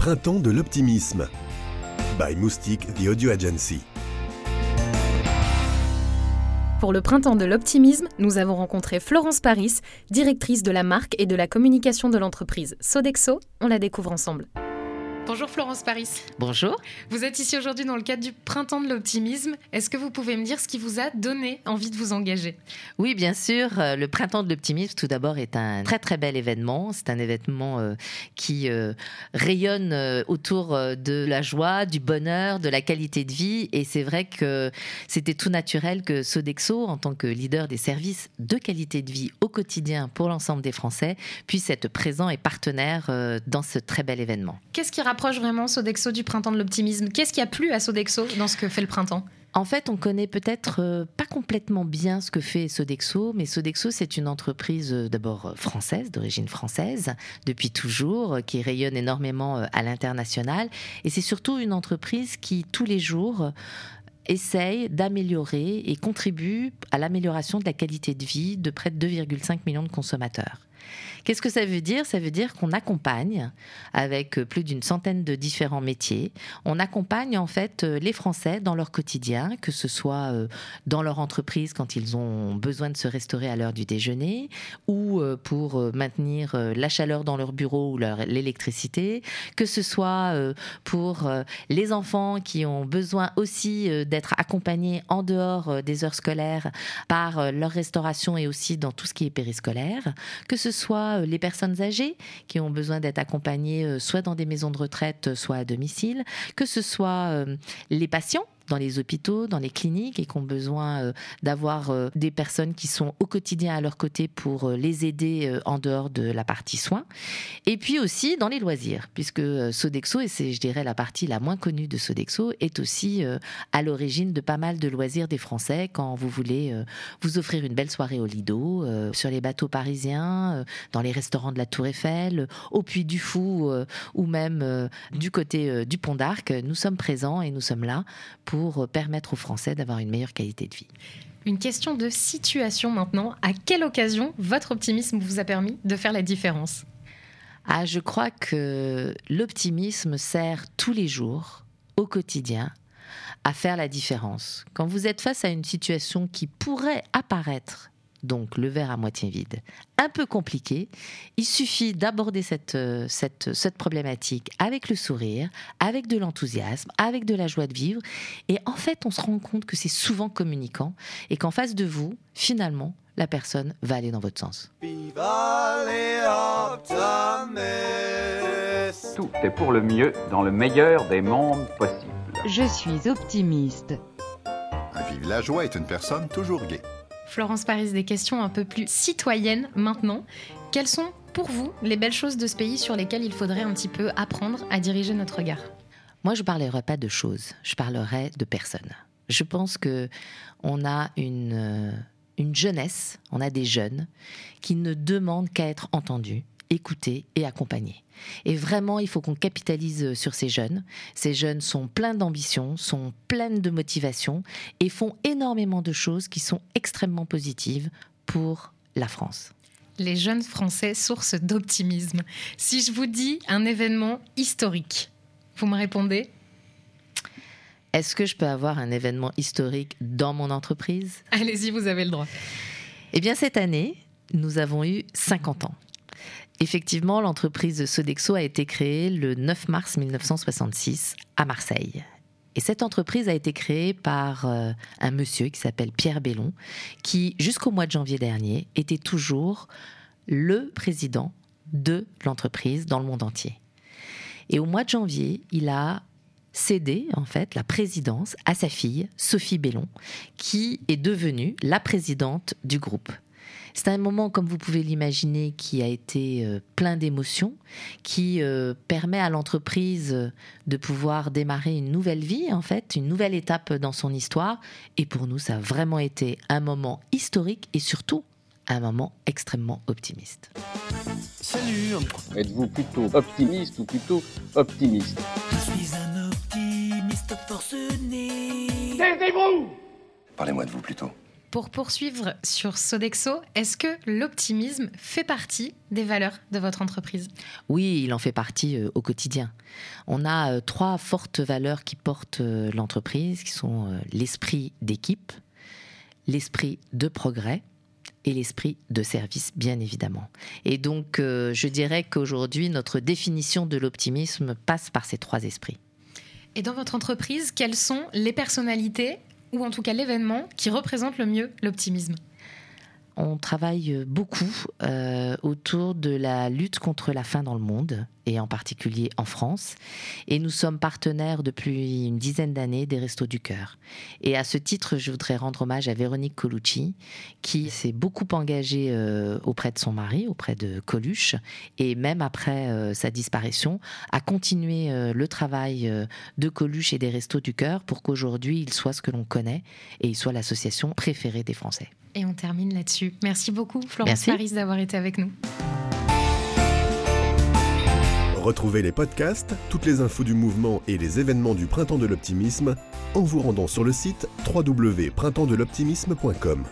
Printemps de l'optimisme. By Moustique, The Audio Agency. Pour le Printemps de l'optimisme, nous avons rencontré Florence Paris, directrice de la marque et de la communication de l'entreprise Sodexo. On la découvre ensemble. Bonjour Florence Paris. Bonjour. Vous êtes ici aujourd'hui dans le cadre du Printemps de l'optimisme. Est-ce que vous pouvez me dire ce qui vous a donné envie de vous engager? Oui, bien sûr. Euh, le Printemps de l'optimisme, tout d'abord, est un très très bel événement. C'est un événement euh, qui euh, rayonne autour de la joie, du bonheur, de la qualité de vie. Et c'est vrai que c'était tout naturel que Sodexo, en tant que leader des services de qualité de vie au quotidien pour l'ensemble des Français, puisse être présent et partenaire dans ce très bel événement. Qu'est-ce qui rapproche vraiment Sodexo du printemps de l'optimisme Qu'est-ce qui a plu à Sodexo dans ce que fait le printemps? En fait, on connaît peut-être euh, pas complètement bien ce que fait Sodexo, mais Sodexo, c'est une entreprise euh, d'abord euh, française, d'origine française, depuis toujours, qui rayonne énormément à l'international. Et c'est surtout une entreprise qui, tous les jours, essaye d'améliorer et contribue à l'amélioration de la qualité de vie de près de 2,5 millions de consommateurs. Qu'est-ce que ça veut dire? Ça veut dire qu'on accompagne, avec plus d'une centaine de différents métiers, on accompagne en fait euh, les Français dans leur quotidien, que ce soit euh, dans leur entreprise quand ils ont besoin de se restaurer à l'heure du déjeuner, ou euh, pour maintenir la chaleur dans leur bureau ou l'électricité, que ce soit pour les enfants qui ont besoin aussi d'être accompagnés en dehors des heures scolaires par leur restauration et aussi dans tout ce qui est périscolaire, que ce soit euh, les personnes âgées qui ont besoin d'être accompagnées euh, soit dans des maisons de retraite, soit à domicile, que ce soit euh, les patients dans les hôpitaux, dans les cliniques et qui ont besoin euh, d'avoir euh, des personnes qui sont au quotidien à leur côté pour euh, les aider en dehors de la partie soins. Et puis aussi dans les loisirs, puisque Sodexo, et c'est je dirais la partie la moins connue de Sodexo, est aussi à l'origine de pas mal de loisirs des Français quand vous voulez vous offrir une belle soirée au Lido, sur les bateaux parisiens, dans les restaurants de la Tour Eiffel, au Puy du Fou ou même du côté du Pont d'Arc. Nous sommes présents et nous sommes là pour pour permettre aux Français d'avoir une meilleure qualité de vie. Une question de situation maintenant. À quelle occasion votre optimisme vous a permis de faire la différence? Ah, Je crois que l'optimisme sert tous les jours, au quotidien, à faire la différence. Quand vous êtes face à une situation qui pourrait apparaître donc le verre à moitié vide, un peu compliqué. Il suffit d'aborder cette, euh, cette, cette, problématique avec le sourire, avec de l'enthousiasme, avec de la joie de vivre. Et en fait, on se rend compte que c'est souvent communicant et qu'en face de vous, finalement, la personne va aller dans votre sens. Tout est pour le mieux dans le meilleur des mondes possibles. Je suis optimiste. Vive la joie est une personne toujours gaie. Florence Paris, des questions un peu plus citoyennes maintenant. Quelles sont pour vous les belles choses de ce pays sur lesquelles il faudrait un petit peu apprendre à diriger notre regard? Moi, je parlerai pas de choses, je parlerai de personnes. Je pense que on a une, euh, une jeunesse, on a des jeunes qui ne demandent qu'à être entendus, écouter et accompagner. Et vraiment, il faut qu'on capitalise sur ces jeunes. Ces jeunes sont pleins d'ambition, sont pleins de motivation et font énormément de choses qui sont extrêmement positives pour la France. Les jeunes Français, source d'optimisme. Si je vous dis un événement historique, vous me répondez? Est-ce que je peux avoir un événement historique dans mon entreprise? Allez-y, vous avez le droit. Eh bien, cette année, nous avons eu 50 ans. Effectivement, l'entreprise Sodexo a été créée le 9 mars 1966 à Marseille. Et cette entreprise a été créée par euh, un monsieur qui s'appelle Pierre Bellon, qui jusqu'au mois de janvier dernier était toujours le président de l'entreprise dans le monde entier. Et au mois de janvier, il a cédé en fait la présidence à sa fille Sophie Bellon, qui est devenue la présidente du groupe. C'est un moment, comme vous pouvez l'imaginer, qui a été euh, plein d'émotions, qui euh, permet à l'entreprise de pouvoir démarrer une nouvelle vie, en fait, une nouvelle étape dans son histoire. Et pour nous, ça a vraiment été un moment historique et surtout un moment extrêmement optimiste. Salut Êtes-vous plutôt optimiste ou plutôt optimiste? Je suis un optimiste forcené. Taisez-vous Parlez-moi de vous plutôt. Pour poursuivre sur Sodexo, est-ce que l'optimisme fait partie des valeurs de votre entreprise? Oui, il en fait partie euh, au quotidien. On a euh, trois fortes valeurs qui portent euh, l'entreprise, qui sont l'esprit d'équipe, l'esprit de progrès et l'esprit de service, bien évidemment. Et donc, je dirais qu'aujourd'hui, notre définition de l'optimisme passe par ces trois esprits. Et dans votre entreprise, quelles sont les personnalités ou en tout cas l'événement qui représente le mieux l'optimisme on travaille beaucoup euh, autour de la lutte contre la faim dans le monde et en particulier en France. Et nous sommes partenaires depuis une dizaine d'années des Restos du Cœur. Et à ce titre, je voudrais rendre hommage à Véronique Colucci, qui s'est beaucoup engagée euh, auprès de son mari, auprès de Coluche, et même après euh, sa disparition, a continué le travail de Coluche et des Restos du Cœur pour qu'aujourd'hui il soit ce que l'on connaît et il soit l'association préférée des Français. Et on termine là-dessus. Merci beaucoup, Florence Paris, d'avoir été avec nous. Retrouvez les podcasts, toutes les infos du mouvement et les événements du Printemps de l'Optimisme en vous rendant sur le site www.printempsdeloptimisme.com.